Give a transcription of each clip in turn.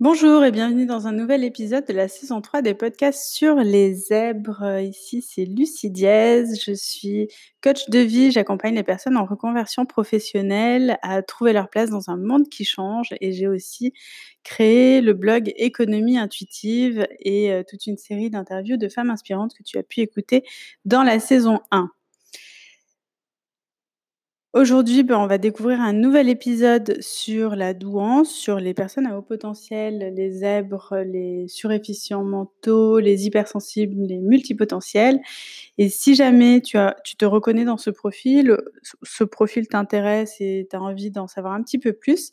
Bonjour et bienvenue dans un nouvel épisode de la saison 3 des podcasts sur les zèbres. Ici, c'est Lucie Diez. Je suis coach de vie. J'accompagne les personnes en reconversion professionnelle à trouver leur place dans un monde qui change. Et j'ai aussi créé le blog Économie intuitive et euh, toute une série d'interviews de femmes inspirantes que tu as pu écouter dans la saison 1. Aujourd'hui, ben, on va découvrir un nouvel épisode sur la douance, sur les personnes à haut potentiel, les zèbres, les surefficients mentaux, les hypersensibles, les multipotentiels. Et si jamais tu, te reconnais dans ce profil, ce profil t'intéresse et tu as envie d'en savoir un petit peu plus,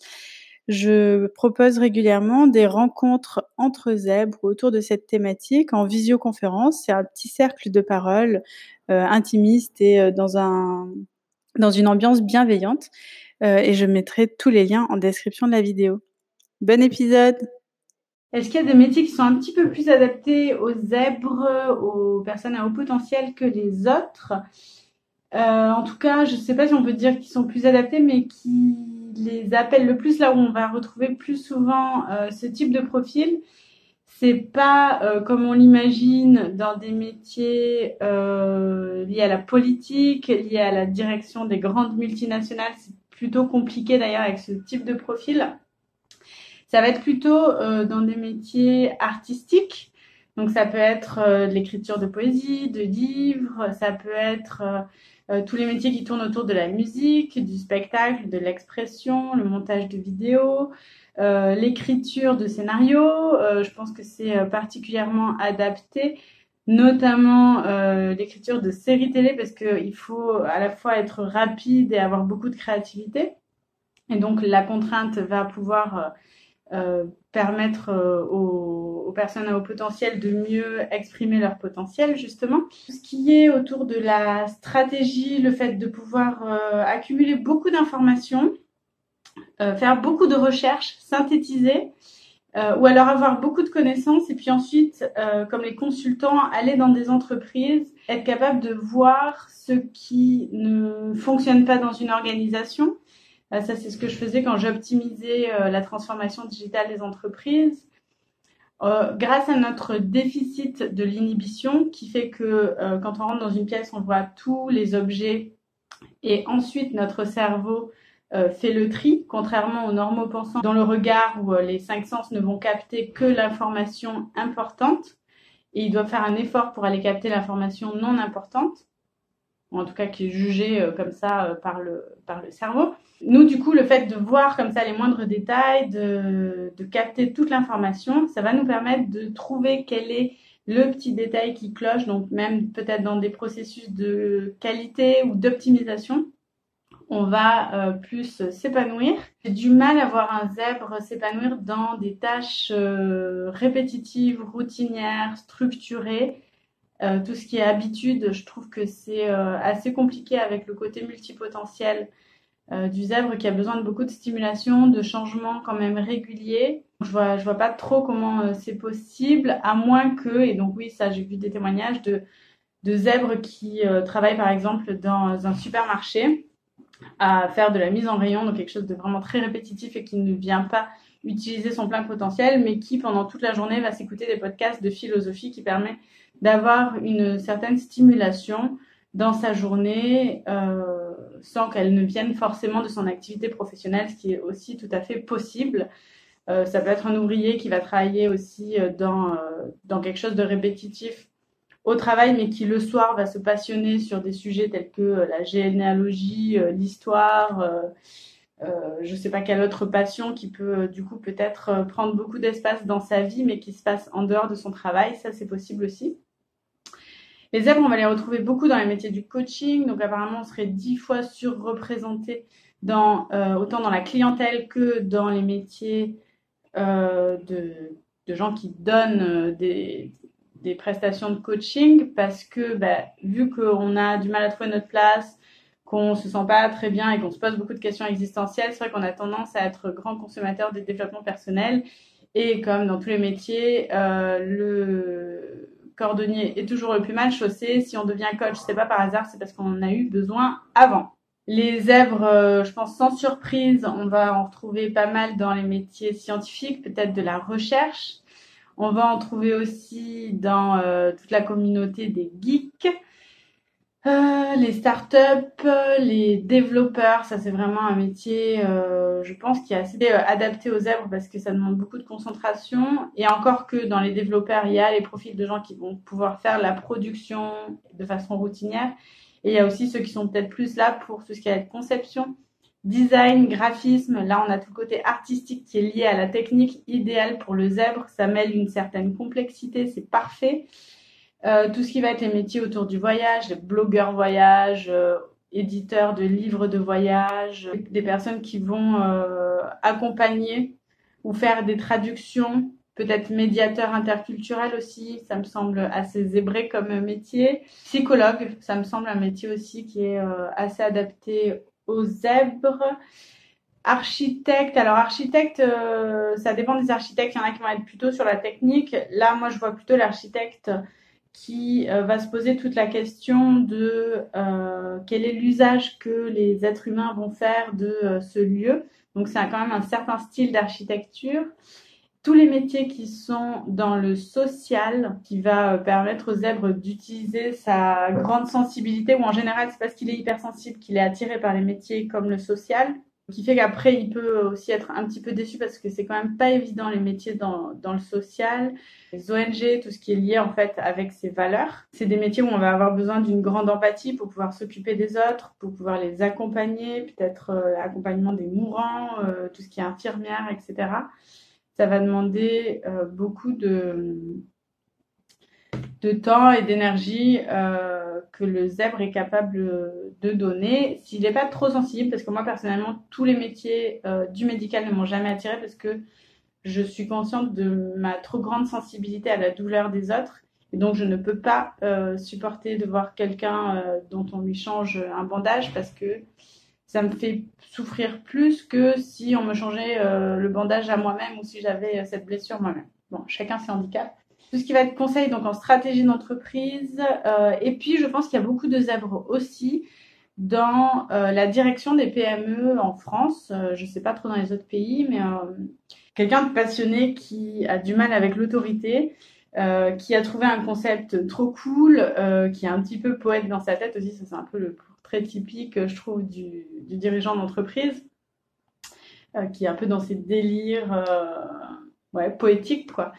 je propose régulièrement des rencontres entre zèbres autour de cette thématique en visioconférence. C'est un petit cercle de parole euh, intimiste et euh, dans un dans une ambiance bienveillante. Euh, et je mettrai tous les liens en description de la vidéo. Bon épisode Est-ce qu'il y a des métiers qui sont un petit peu plus adaptés aux zèbres, aux personnes à haut potentiel que les autres? Euh, En tout cas, je ne sais pas si on peut dire qu'ils sont plus adaptés, mais qui les appellent le plus là où on va retrouver plus souvent euh, ce type de profil c'est pas euh, comme on l'imagine dans des métiers euh, liés à la politique, liés à la direction des grandes multinationales. C'est plutôt compliqué d'ailleurs avec ce type de profil. Ça va être plutôt euh, dans des métiers artistiques. Donc ça peut être de l'écriture de poésie, de livres, ça peut être tous les métiers qui tournent autour de la musique, du spectacle, de l'expression, le montage de vidéos, euh, l'écriture de scénarios, euh, je pense que c'est euh, particulièrement adapté, notamment l'écriture de séries télé, parce qu'il faut à la fois être rapide et avoir beaucoup de créativité. Et donc la contrainte va pouvoir permettre aux, aux, personnes à haut potentiel de mieux exprimer leur potentiel, justement. Tout ce qui est autour de la stratégie, le fait de pouvoir accumuler beaucoup d'informations, euh, faire beaucoup de recherches, synthétiser, euh, ou alors avoir beaucoup de connaissances et puis ensuite, euh, comme les consultants, aller dans des entreprises, être capable de voir ce qui ne fonctionne pas dans une organisation. Ça, c'est ce que je faisais quand j'optimisais la transformation digitale des entreprises. grâce à notre déficit de l'inhibition, qui fait que quand on rentre dans une pièce, on voit tous les objets et ensuite notre cerveau euh, fait le tri, contrairement aux normaux pensants dans le regard où euh, les cinq sens ne vont capter que l'information importante et il doit faire un effort pour aller capter l'information non importante, ou en tout cas qui est jugée euh, comme ça par le cerveau. Nous, du coup, le fait de voir comme ça les moindres détails, de, de capter toute l'information, ça va nous permettre de trouver quel est le petit détail qui cloche, donc même peut-être dans des processus de qualité ou d'optimisation on va euh, plus s'épanouir. J'ai du mal à voir un zèbre s'épanouir dans des tâches euh, répétitives, routinières, structurées. Euh, tout ce qui est habitude, je trouve que c'est assez compliqué avec le côté multipotentiel du zèbre qui a besoin de beaucoup de stimulation, de changements quand même réguliers. Je vois, je vois pas trop comment c'est possible, à moins que, et donc oui, ça j'ai vu des témoignages de, de zèbres qui travaillent par exemple dans un supermarché à faire de la mise en rayon, donc quelque chose de vraiment très répétitif et qui ne vient pas utiliser son plein potentiel, mais qui pendant toute la journée va s'écouter des podcasts de philosophie qui permet d'avoir une certaine stimulation dans sa journée euh, sans qu'elle ne vienne forcément de son activité professionnelle, ce qui est aussi tout à fait possible. Euh, ça peut être un ouvrier qui va travailler aussi euh, dans, dans quelque chose de répétitif au travail, mais qui le soir va se passionner sur des sujets tels que la généalogie, l'histoire, je ne sais pas quelle autre passion qui peut du coup peut-être prendre beaucoup d'espace dans sa vie, mais qui se passe en dehors de son travail. Ça, c'est possible aussi. Les zèbres, on va les retrouver beaucoup dans les métiers du coaching. Donc apparemment, on serait dix fois surreprésenté dans, autant dans la clientèle que dans les métiers de, de, gens qui donnent des, des prestations de coaching parce que bah, vu qu'on a du mal à trouver notre place, qu'on se sent pas très bien et qu'on se pose beaucoup de questions existentielles, c'est vrai qu'on a tendance à être grand consommateur des développements personnels. Et comme dans tous les métiers, euh, le cordonnier est toujours le plus mal chaussé. Si on devient coach, c'est pas par hasard, c'est parce qu'on en a eu besoin avant. Les zèbres, je pense sans surprise, on va en retrouver pas mal dans les métiers scientifiques, peut-être de la recherche. On va en trouver aussi dans toute la communauté des geeks. Euh, les startups, les développeurs, ça c'est vraiment un métier, euh, je pense, qui est assez euh, adapté aux zèbres parce que ça demande beaucoup de concentration. Et encore que dans les développeurs, il y a les profils de gens qui vont pouvoir faire la production de façon routinière. Et il y a aussi ceux qui sont peut-être plus là pour tout ce qui est conception, design, graphisme. Là, on a tout le côté artistique qui est lié à la technique idéale pour le zèbre. Ça mêle une certaine complexité, c'est parfait. Euh, tout ce qui va être les métiers autour du voyage, les blogueurs voyage, euh, éditeurs de livres de voyage, des personnes qui vont euh, accompagner ou faire des traductions, peut-être médiateurs interculturels aussi, ça me semble assez zébré comme métier. Psychologue, ça me semble un métier aussi qui est assez adapté aux zèbres. Architecte, alors architecte, ça dépend des architectes, il y en a qui vont être plutôt sur la technique. Là, moi, je vois plutôt l'architecte qui euh, va se poser toute la question de euh, quel est l'usage que les êtres humains vont faire de euh, ce lieu. Donc c'est quand même un certain style d'architecture. Tous les métiers qui sont dans le social, qui va permettre aux zèbres d'utiliser sa grande sensibilité, ou en général c'est parce qu'il est hypersensible qu'il est attiré par les métiers comme le social, qui fait qu'après il peut aussi être un petit peu déçu parce que c'est quand même pas évident les métiers dans, dans le social, les ONG, tout ce qui est lié en fait avec ses valeurs. C'est des métiers où on va avoir besoin d'une grande empathie pour pouvoir s'occuper des autres, pour pouvoir les accompagner, peut-être euh, l'accompagnement des mourants, euh, tout ce qui est infirmière, etc. Ça va demander euh, beaucoup de de temps et d'énergie euh, que le zèbre est capable de donner. S'il n'est pas trop sensible parce que moi personnellement tous les métiers euh, du médical ne m'ont jamais attiré parce que je suis consciente de ma trop grande sensibilité à la douleur des autres. Et donc je ne peux pas euh, supporter de voir quelqu'un dont on lui change un bandage parce que ça me fait souffrir plus que si on me changeait le bandage à moi-même ou si j'avais cette blessure moi-même. Bon, chacun ses handicaps tout ce qui va être conseil donc en stratégie d'entreprise. Euh, et puis, je pense qu'il y a beaucoup de zèbres aussi dans euh, la direction des PME en France. Euh, je ne sais pas trop dans les autres pays, mais quelqu'un de passionné qui a du mal avec l'autorité, qui a trouvé un concept trop cool, qui est un petit peu poète dans sa tête aussi. Ça, c'est un peu le portrait typique, je trouve, du, dirigeant d'entreprise, qui est un peu dans ses délires poétiques, quoi.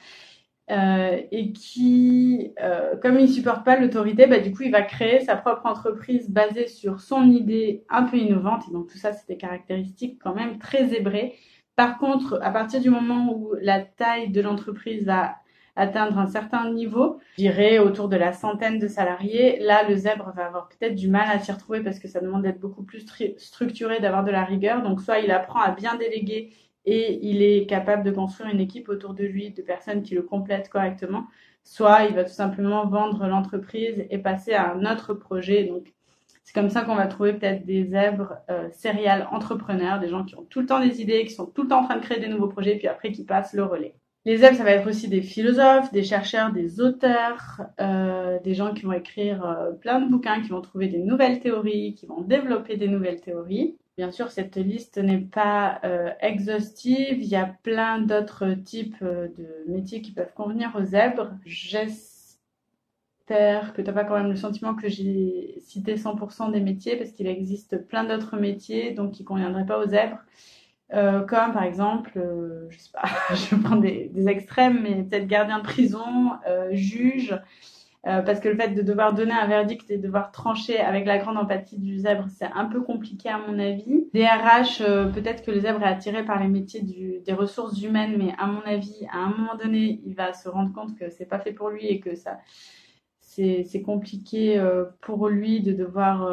Euh, et qui, euh, comme il supporte pas l'autorité, bah, du coup, il va créer sa propre entreprise basée sur son idée un peu innovante. Et donc, tout ça, c'est des caractéristiques quand même très zébrées. Par contre, à partir du moment où la taille de l'entreprise va atteindre un certain niveau, je dirais autour de la centaine de salariés, là, le zèbre va avoir peut-être du mal à s'y retrouver parce que ça demande d'être beaucoup plus structuré, d'avoir de la rigueur. Donc, soit il apprend à bien déléguer et il est capable de construire une équipe autour de lui de personnes qui le complètent correctement, soit il va tout simplement vendre l'entreprise et passer à un autre projet. Donc, c'est comme ça qu'on va trouver peut-être des zèbres euh, entrepreneurs, des gens qui ont tout le temps des idées, qui sont tout le temps en train de créer des nouveaux projets, puis après qui passent le relais. Les zèbres, ça va être aussi des philosophes, des chercheurs, des auteurs, euh, des gens qui vont écrire euh, plein de bouquins, qui vont trouver des nouvelles théories, qui vont développer des nouvelles théories. Bien sûr, cette liste n'est pas euh, exhaustive. Il y a plein d'autres types euh, de métiers qui peuvent convenir aux zèbres. J'espère que tu n'as pas quand même le sentiment que j'ai cité 100% des métiers parce qu'il existe plein d'autres métiers donc qui ne conviendraient pas aux zèbres. Euh, comme par exemple, je sais pas, je prends des, des extrêmes, mais peut-être gardien de prison, juge, euh, parce que le fait de devoir donner un verdict et de devoir trancher avec la grande empathie du zèbre, c'est un peu compliqué à mon avis. DRH, euh, peut-être que le zèbre est attiré par les métiers des ressources humaines, mais à mon avis, à un moment donné, il va se rendre compte que c'est pas fait pour lui et que ça, c'est compliqué euh, pour lui de devoir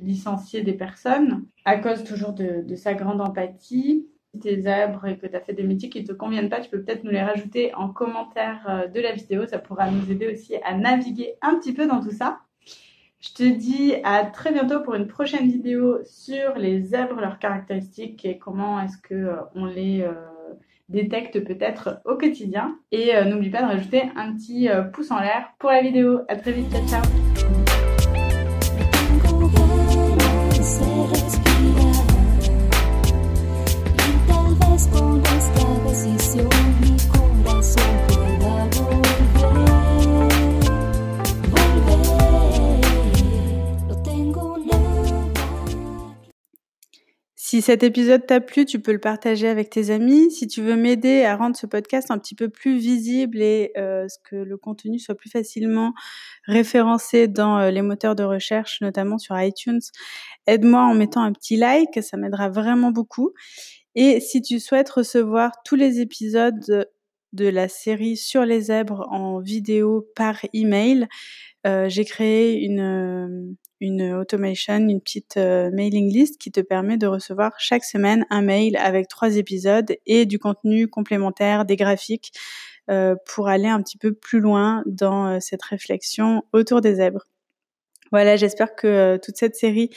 licencier des personnes à cause toujours de sa grande empathie tes zèbres et que tu as fait des métiers qui ne te conviennent pas, tu peux peut-être nous les rajouter en commentaire euh, de la vidéo. Ça pourra nous aider aussi à naviguer un petit peu dans tout ça. Je te dis à très bientôt pour une prochaine vidéo sur les zèbres, leurs caractéristiques et comment est-ce que euh, on les euh, détecte peut-être au quotidien. Et n'oublie pas de rajouter un petit pouce en l'air pour la vidéo. À très vite, ciao ciao Si cet épisode t'a plu, tu peux le partager avec tes amis. Si tu veux m'aider à rendre ce podcast un petit peu plus visible et euh, que le contenu soit plus facilement référencé dans euh, les moteurs de recherche, notamment sur iTunes, aide-moi en mettant un petit like, ça m'aidera vraiment beaucoup. Et si tu souhaites recevoir tous les épisodes de la série sur les zèbres en vidéo par email, euh, j'ai créé une, une automation, une petite euh, mailing list qui te permet de recevoir chaque semaine un mail avec trois épisodes et du contenu complémentaire, des graphiques, pour aller un petit peu plus loin dans cette réflexion autour des zèbres. Voilà, j'espère que toute cette série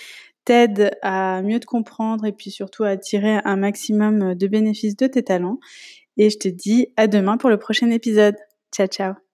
t'aide à mieux te comprendre et puis surtout à tirer un maximum de bénéfices de tes talents. Et je te dis à demain pour le prochain épisode. Ciao, ciao